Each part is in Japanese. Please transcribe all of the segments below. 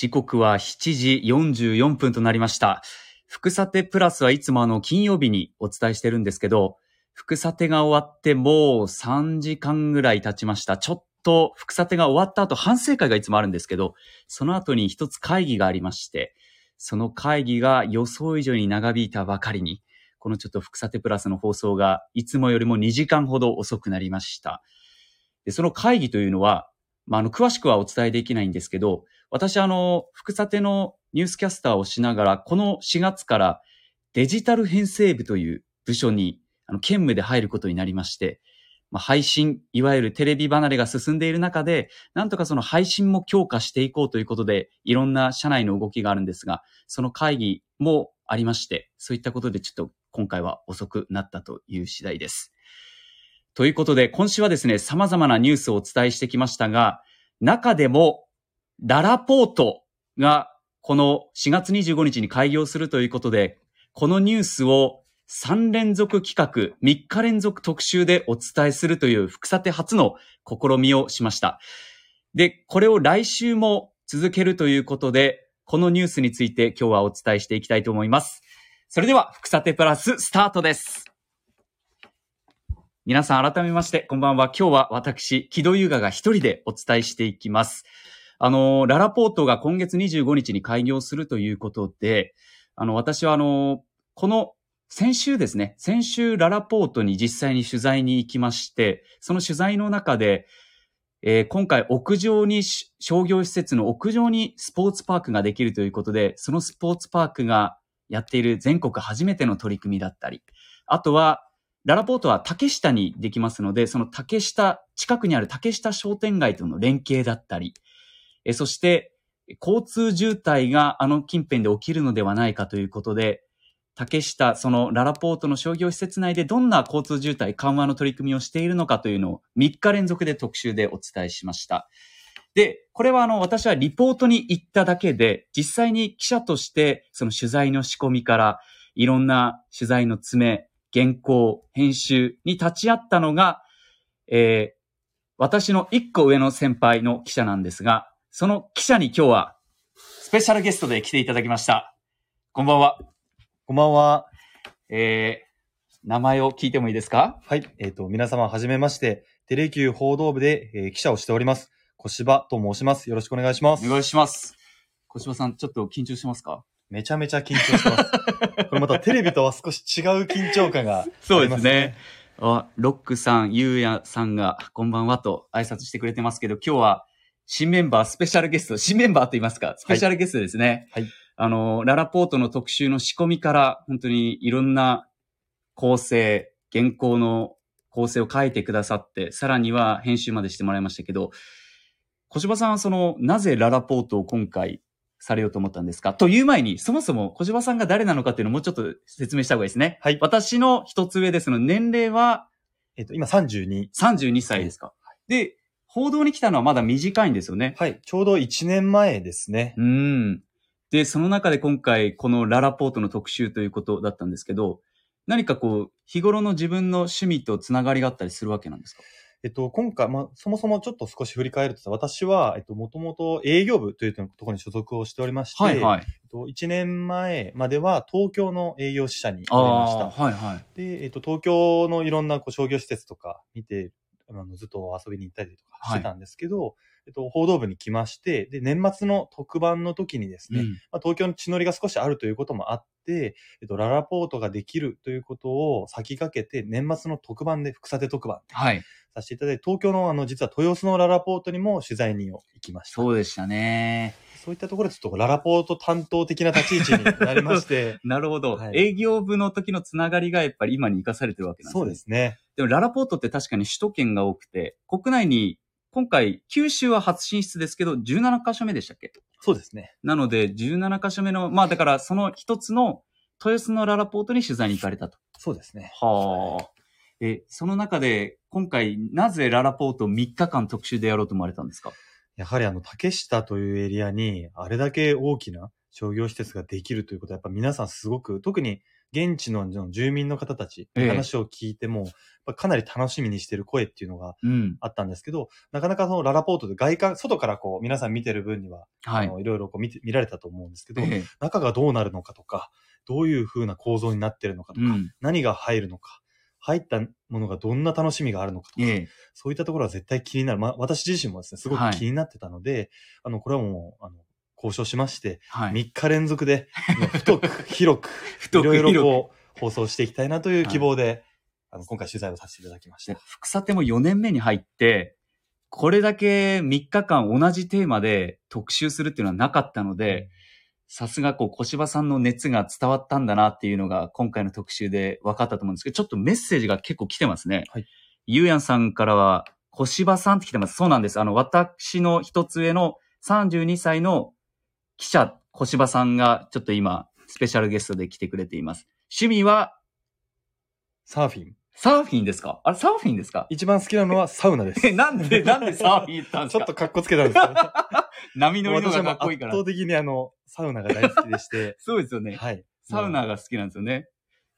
時刻は7時44分となりました。福さてプラスはいつもあの金曜日にお伝えしてるんですけど、福さてが終わってもう3時間ぐらい経ちました。ちょっと福さてが終わった後反省会がいつもあるんですけど、その後に一つ会議がありまして、その会議が予想以上に長引いたばかりに、このちょっと福さてプラスの放送がいつもよりも2時間ほど遅くなりました。でその会議というのは、まあ、あの、詳しくはお伝えできないんですけど、私あの、福さてのニュースキャスターをしながら、この4月からデジタル編成部という部署に、あの、兼務で入ることになりまして、まあ、配信、いわゆるテレビ離れが進んでいる中で、なんとかその配信も強化していこうということで、いろんな社内の動きがあるんですが、その会議もありまして、そういったことでちょっと今回は遅くなったという次第です。ということで、今週はですね、様々なニュースをお伝えしてきましたが、中でも、ララポートがこの4月25日に開業するということで、このニュースを3連続企画、3日連続特集でお伝えするという福さて初の試みをしました。で、これを来週も続けるということで、このニュースについて今日はお伝えしていきたいと思います。それでは、福さてプラススタートです。皆さん改めまして、こんばんは。今日は私、木戸優雅が一人でお伝えしていきます。あの、ララポートが今月25日に開業するということで、あの、私はあの、この先週ですね、先週ララポートに実際に取材に行きまして、その取材の中で、えー今回屋上に商業施設の屋上にスポーツパークができるということで、そのスポーツパークがやっている全国初めての取り組みだったり、あとは、ララポートは竹下にできますので、その竹下、近くにある竹下商店街との連携だったり、えそして、交通渋滞があの近辺で起きるのではないかということで、竹下、そのララポートの商業施設内でどんな交通渋滞緩和の取り組みをしているのかというのを3日連続で特集でお伝えしました。で、これはあの、私はリポートに行っただけで、実際に記者として、その取材の仕込みから、いろんな取材の詰め、原稿、編集に立ち会ったのが、えー私の一個上の先輩の記者なんですが、その記者に今日は、スペシャルゲストで来ていただきました。こんばんは。こんばんは。えー、名前を聞いてもいいですか？はい。えっ、と、皆様はじめまして、テレキュー報道部で、えー記者をしております。小芝と申します。よろしくお願いします。お願いします。小芝さん、ちょっと緊張してますか？めちゃめちゃ緊張してます。これまたテレビとは少し違う緊張感があります、そうですね。あ、ロックさん、ゆうやさんが、こんばんはと挨拶してくれてますけど、今日は新メンバー、スペシャルゲスト、新メンバーと言いますか、スペシャルゲストですね。はい。あの、ララポートの特集の仕込みから、本当にいろんな構成、原稿の構成を書いてくださって、さらには編集までしてもらいましたけど、小芝さんはその、なぜララポートを今回されようと思ったんですか？という前に、そもそも小芝さんが誰なのかっていうのをもうちょっと説明した方がいいですね。はい私の一つ上ですの年齢はえっ、と、今32。32歳ですか。で、報道に来たのはまだ短いんですよね。はい。ちょうど1年前ですね。うん。で、その中で今回、このララポートの特集ということだったんですけど、何かこう、日頃の自分の趣味とつながりがあったりするわけなんですか？えっと、今回、まあ、そもそもちょっと少し振り返ると、私は、えっと、もともと営業部というところに所属をしておりまして、はいはい。えっと、1年前までは東京の営業支社におりましたはいはい。で、えっと、東京のいろんなこう商業施設とか見て、あのずっと遊びに行ったりとかしてたんですけど、えっと、報道部に来まして、で、年末の特番の時にですね、うんまあ、東京の地乗りが少しあるということもあって、えっと、ララポートができるということを先駆けて、年末の特番で、福さて特番はい。させていただいて、東京のあの、実は豊洲のララポートにも取材に行きました。そうでしたね。そういったところでちょっとララポート担当的な立ち位置になりまして、なるほど、はい営業部の時のつながりがやっぱり今に生かされてるわけなんですね。そうですね。でもララポートって確かに首都圏が多くて、国内に今回、九州は初進出ですけど、17カ所目でしたっけ？そうですね。なので、17カ所目の、まあだからその一つの豊洲のララポートに取材に行かれたと。そうですね。はあ。え、その中で、今回、なぜララポート3日間特集でやろうと思われたんですか？やはりあの、竹下というエリアに、あれだけ大きな商業施設ができるということは、やっぱ皆さんすごく、特に現地の住民の方たち、ええ話を聞いても、かなり楽しみにしてる声っていうのがうん。あったんですけど、なかなかそのララポートで外観、外からこう皆さん見てる分には、はい。あのいろいろこう見て見られたと思うんですけど、ええ中がどうなるのかとか、どういう風な構造になってるのかとか、うん。何が入るのか、入ったものがどんな楽しみがあるのかとか、ええそういったところは絶対気になる。まあ、私自身もですね、すごはいく気になってたので、あの、これはもう、あの、交渉しまして、はい。3日連続で、太く、広く、太くいろいろ広くこう、放送していきたいなという希望で、あの、今回取材をさせていただきました。福さても4年目に入って、これだけ3日間同じテーマで特集するっていうのはなかったので、さすがこう小芝さんの熱が伝わったんだなっていうのが今回の特集で分かったと思うんですけど、ちょっとメッセージが結構来てますね。はい。ゆうやんさんからは、小芝さんって来てます。そうなんです。あの、私の一つ上の32歳の記者、小芝さんがちょっと今、スペシャルゲストで来てくれています。趣味は？サーフィン。サーフィンですか？あれ、サーフィンですか？一番好きなのはサウナです。え、なんで、なんでサーフィン言ったんですか？ちょっと格好つけたんですけど、波乗りのが私はもうかっこいいから圧。倒的にあの、サウナが大好きでして、そうですよね。はい。サウナが好きなんですよね。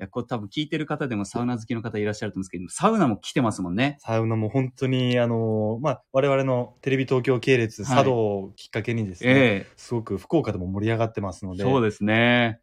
いや、これ多分聞いてる方でもサウナ好きの方いらっしゃると思うんですけど、サウナも来てますもんね。サウナも本当に、あの、まあ、我々のテレビ東京系列、はい佐渡をきっかけにですね、えすごく福岡でも盛り上がってますので、えそうですね。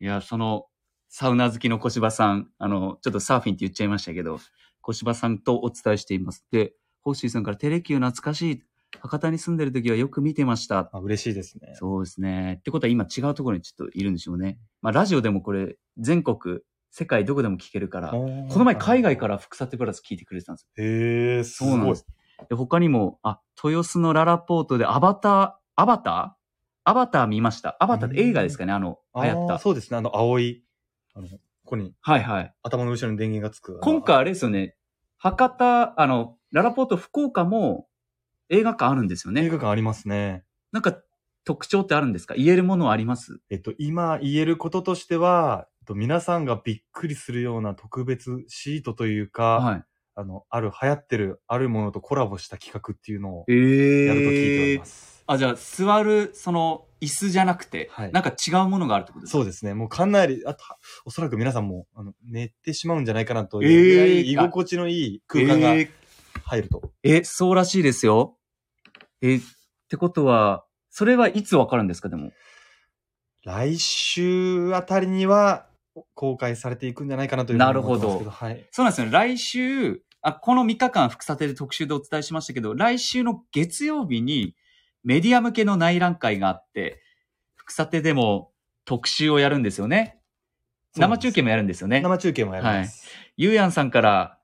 いや、その、サウナ好きの小芝さん、あの、ちょっとサーフィンって言っちゃいましたけど、小芝さんとお伝えしています。で、ホッシーさんからテレキュー懐かしい。博多に住んでる時はよく見てました。あ嬉しいですね。そうですね。ってことは今違うところにちょっといるんでしょうね。まあ、ラジオでもこれ、全国、世界どこでも聞けるから、ここの前海外から福さてプラス聞いてくれてたんですよ。へえ、すごい。そうなんです。で、他にも、あ、豊洲のララポートでアバター、アバター？アバター見ました。アバターって映画ですかねあの、流行った。そうですね。あの、青い、あの、ここにはいはい。頭の後ろに電源がつく。今回あれですよね。博多、あの、ララポート福岡も映画館あるんですよ映ね。画館ありますね。なんか特徴ってあるんですか？言えるものはあります？えっと、今言えることとしては、と皆さんがびっくりするような特別シートというか、はい。あの、ある、流行ってる、あるものとコラボした企画っていうのをええやると聞いております。あ、じゃあ、座る、その、椅子じゃなくて、はいなんか違うものがあるってことですか？そうですね。もうかなり、あと、おそらく皆さんも、あの、寝てしまうんじゃないかなというぐらえーい居心地のいい空間がえー入ると。え、そうらしいですよ。え、ってことは、それはいつわかるんですか？でも。来週あたりには公開されていくんじゃないかなというふうに思ってますけど。はい。そうなんですよね。来週、あ、この3日間、副査定で特集でお伝えしましたけど、来週の月曜日にメディア向けの内覧会があって、副査定でも特集をやるんですよね。生中継もやるんですよね。生中継もやります。ゆうやんさんから、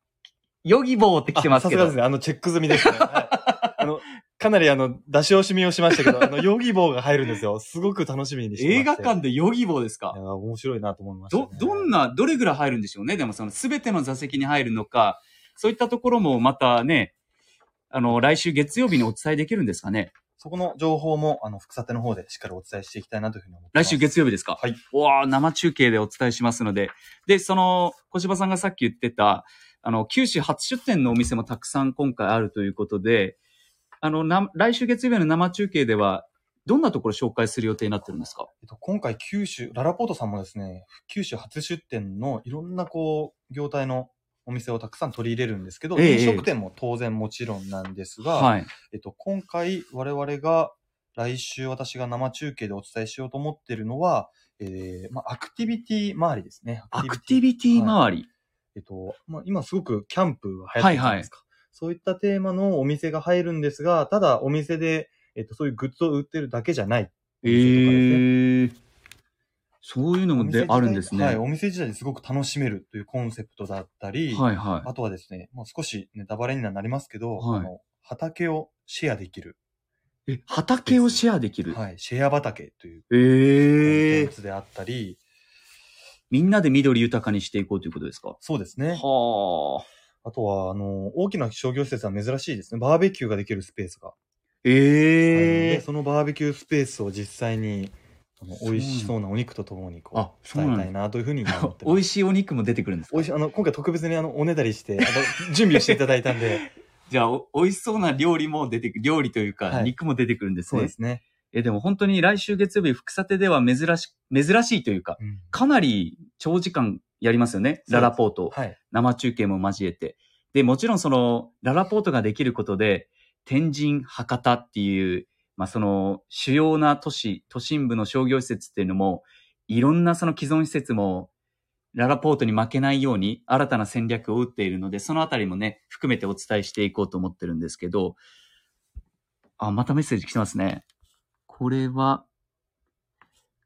ヨギボーって来てますけど。あさすがですね。あの、チェック済みですね。はい、あの、かなりあの、出し惜しみをしましたけど、あの、ヨギボーが入るんですよ。すごく楽しみにして映画館でヨギボーですか？いや面白いなと思いました、ねど、。どんな、どれぐらい入るんでしょうね？でもその全ての座席に入るのか、そういったところもまたね、あの、来週月曜日にお伝えできるんですかね？そこの情報も、あの、副査定の方でしっかりお伝えしていきたいなというふうに思ってます。来週月曜日ですか？はい。うわー生中継でお伝えしますので。で、その、小芝さんがさっき言ってた、あの、九州初出店のお店もたくさん今回あるということで、あの、な、来週月曜日の生中継では、どんなところ紹介する予定になってるんですか？えっと、今回九州、ララポートさんもですね、九州初出店のいろんなこう、業態のお店をたくさん取り入れるんですけど、ええ飲食店も当然もちろんなんですが、はい。えっと、今回我々が来週私が生中継でお伝えしようと思っているのは、えー、まあ、アクティビティ周りですね。アクティビティはい周り。えっと、まあ、今すごくキャンプが流行ってるじゃないですか。そういったテーマのお店が入るんですが、ただお店で、えっと、そういうグッズを売ってるだけじゃない。えー、そういうのもであるんですね。はい、お店自体ですごく楽しめるというコンセプトだったり、はいはい。あとはですね、まあ、少しネタバレにはなりますけど、はいあの畑をシェアできる、え、畑をシェアできる？はい、シェア畑というえーコンテン、ツであったり、みんなで緑豊かにしていこうということですか？そうですね。はあ。あとは、あの、大きな商業施設は珍しいですね。バーベキューができるスペースが。ええでそのバーベキュースペースを実際に、あの美味しそうなお肉とともにこあう、伝えたいなというふうに今思って美ます。味しいお肉も出てくるんですか？美味しい、あの、今回特別にあの、おねだりして、あの、準備をしていただいたんで、じゃあ、お美味しそうな料理も出てくる、料理というか、はい肉も出てくるんですね。そうですね。え、でも本当に来週月曜日、副査定では珍し、珍しいというか、うんかなり長時間やりますよね。ララポート。はい。生中継も交えて。で、もちろんその、ララポートができることで、天神、博多っていう、まあその、主要な都市、都心部の商業施設っていうのも、いろんなその既存施設も、ララポートに負けないように新たな戦略を打っているので、そのあたりもね、含めてお伝えしていこうと思ってるんですけど、あ、またメッセージ来てますね。これは、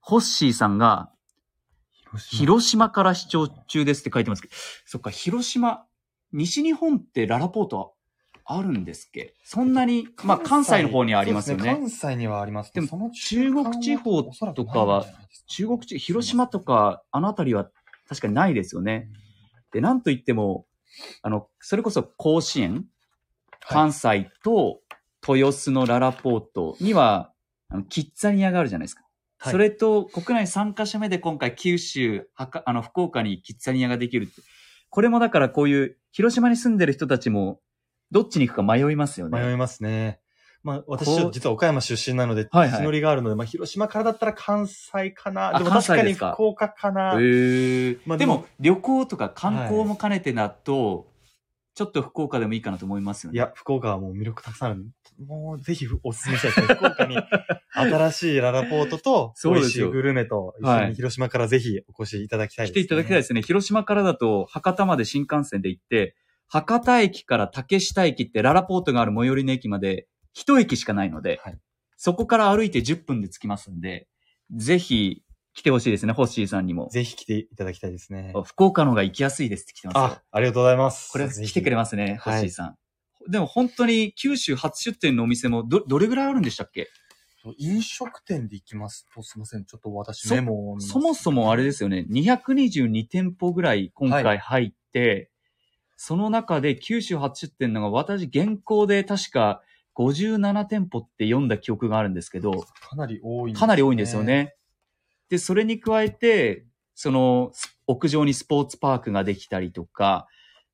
ホッシーさんが、広島。広島から視聴中ですって書いてますけど、そっか、広島、西日本ってララポートあるんですっけ？そんなに、まあ関西の方にはありますよね。そうで関西にはあります。でもその中国地方とかは中国地、広島とか、あの辺りは確かにないですよね。で、なんといっても、あの、それこそ甲子園、関西と豊洲のララポートには、あのキッザニアがあるじゃないですか。はいそれと国内3カ所目で今回九州、はかあの、福岡にキッザニアができるって。これもだからこういう広島に住んでる人たちも、どっちに行くか迷いますよね。迷いますね。まあ、私実は岡山出身なので、はいはい地のりがあるので、まあ、広島からだったら関西かな。あでも確かに福岡かな。へーまあでも旅行とか観光も兼ねてだと、ちょっと福岡でもいいかなと思いますよね。いや、福岡はもう魅力たくさんある。もう、ぜひお勧めしたいですね。福岡に 新しいララポートと、美味しいグルメと、一緒はいに広島からぜひお越しいただきたいです、来ていただきたいですね。広島からだと博多まで新幹線で行って、博多駅から竹下駅ってララポートがある最寄りの駅まで一駅しかないので、はいそこから歩いて10分で着きますんで、ぜひ来てほしいですね、ホッシーさんにも。ぜひ来ていただきたいですね。福岡の方が行きやすいですって来てますよあ。、ありがとうございます。これ来てくれまますね、ホはいッシーさん。でも本当に九州初出店のお店もど、どれぐらいあるんでしたっけ？す。飲食店で行きますと、すみません。ちょっと私そメモを見ますそもそもあれですよね、222店舗ぐらい今回入って、その中で九州初出店のが私現行で確か57店舗って読んだ記憶があるんですけど、かなり多いねかなり多いんですよ。ね。で、それに加えて、その屋上にスポーツパークができたりとか、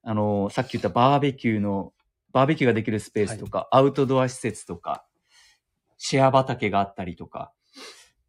あの、さっき言ったバーベキューの、バーベキューができるスペースとか、アウトドア施設とか、シェア畑があったりとか、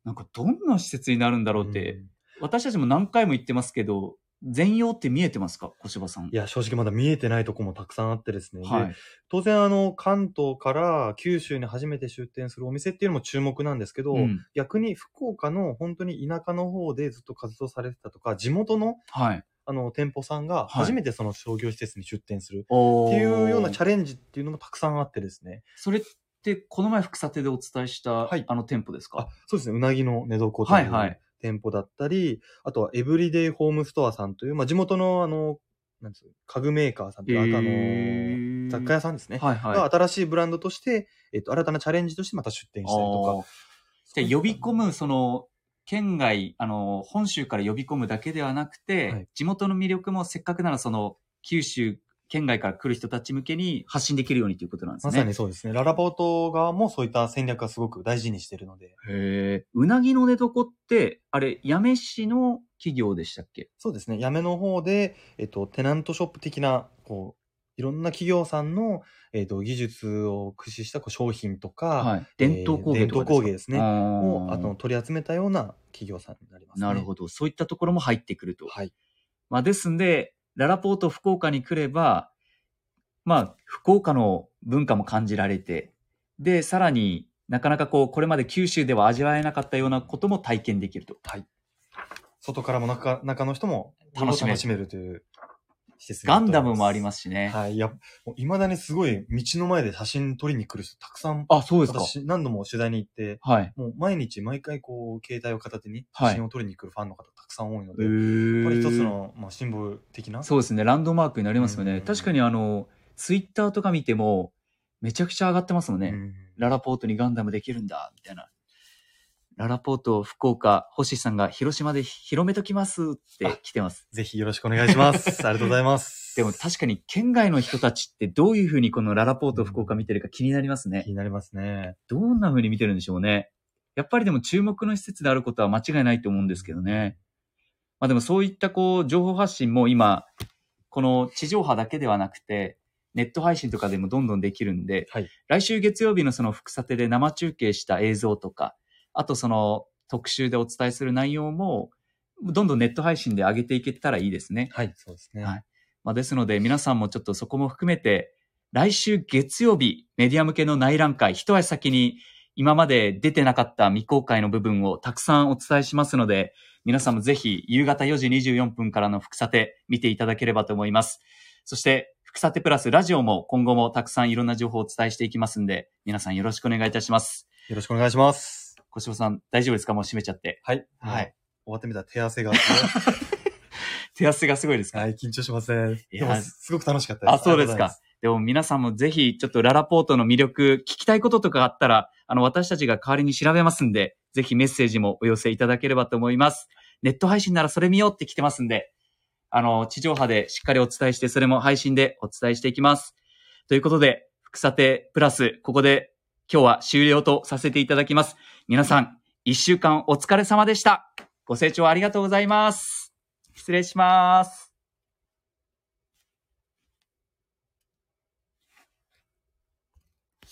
なんかどんな施設になるんだろうって、うん。私たちも何回も言ってますけど、全容って見えてますか？小柴さん。いや、正直まだ見えてないとこもたくさんあってですね。ではい。当然、あの、関東から九州に初めて出店するお店っていうのも注目なんですけど、うん逆に福岡の本当に田舎の方でずっと活動されてたとか、地元のはい。あの店舗さんが初めてその商業施設に出店するっおていうようなチャャレンジっていうのもたくさんあってですね。それって、この前福さてでお伝えした、はいあの店舗ですあか、そうですね。うなぎの寝床とはいはいいう店舗だったり、あとはエブリデイホームストアさんという、まあ、地元のあの、なんです家具メーカーさんというか、あの、雑貨屋さんですね。はいはい。が新しいブランドとして、えっと、新たなチャレンジとしてまた出店したりとか。じゃあ呼び込む、その、県外、あの、本州から呼び込むだけではなくて、はい地元の魅力もせっかくならその、九州、県外から来る人たち向けに発信できるようにということなんですね。まさにそうですね。ララポート側もそういった戦略はすごく大事にしてるので。へえ。うなぎの寝床って、あれ、八女市の企業でしたっけ？そうですね。やめの方で、えっと、テナントショップ的な、こう、いろんな企業さんの、えっと、技術を駆使したこう商品とか、はい。伝統工芸とか伝統工芸ですね。をを、あの、取り集めたような企業さんになりますね。なるほど。そういったところも入ってくると。はい。まあ、ですんで、ララポート福岡に来れば、まあ、福岡の文化も感じられて、で、さらになかなかこう、これまで九州では味わえなかったようなことも体験できると。外からも中中の人も楽しめるというガンダムもありますすしね。はい。いや、もう未だにすごい道の前で写真撮りに来る人たくさん、あ、そうですか。私何度も取材に行って、はい。もう毎日毎回こう、携帯を片手にはい写真を撮りに来るファンの方たくさん多いのへで、ーこれ一つの、まあ、シンボル的な。そうですね。ランドマークになりますよね。うん確かにあの、ツイッターとか見ても、めちゃくちゃ上がってますもんね。うんララポートにガンダムできるんだ、みたいな。ララポート福岡、星さんが広島で広めときますって来てます。ぜひよろしくお願いします。ありがとうございます。でも確かに県外の人たちってどういうふうにこのララポート福岡見てるか気になりますね気。になりますね。どんなふうに見てるんでしょうね。やっぱりでも注目の施設であることは間違いないと思うんですけどね。まあでもそういったこう情報発信も今、この地上波だけではなくて、ネット配信とかでもどんどんできるんで、はい来週月曜日のその福さてで生中継した映像とか、あとその特集でお伝えする内容も、どんどんネット配信で上げていけたらいいですね。はい、そうですね。はいまあ、ですので、皆さんもちょっとそこも含めて、来週月曜日、メディア向けの内覧会、一足先に今まで出てなかった未公開の部分をたくさんお伝えしますので、皆さんもぜひ夕方4時24分からの副査定見ていただければと思います。そして、副査定プラスラジオも今後もたくさんいろんな情報をお伝えしていきますんで、皆さんよろしくお願いいたします。よろしくお願いします。小柴さん、大丈夫ですか？もう閉めちゃって。はい。はい。終わってみたら手汗が。手汗がすごいですか？はい、緊張しません。いやでも、すごく楽しかったです。あ、そうですか。でも皆さんもぜひ、ちょっとララポートの魅力、聞きたいこととかあったら、あの、私たちが代わりに調べますんで、ぜひメッセージもお寄せいただければと思います。ネット配信ならそれ見ようって来てますんで、あの、地上波でしっかりお伝えして、それも配信でお伝えしていきます。ということで、副査定プラス、ここで今日は終了とさせていただきます。皆さん、一週間お疲れ様でした。ご清聴ありがとうございます。失礼します。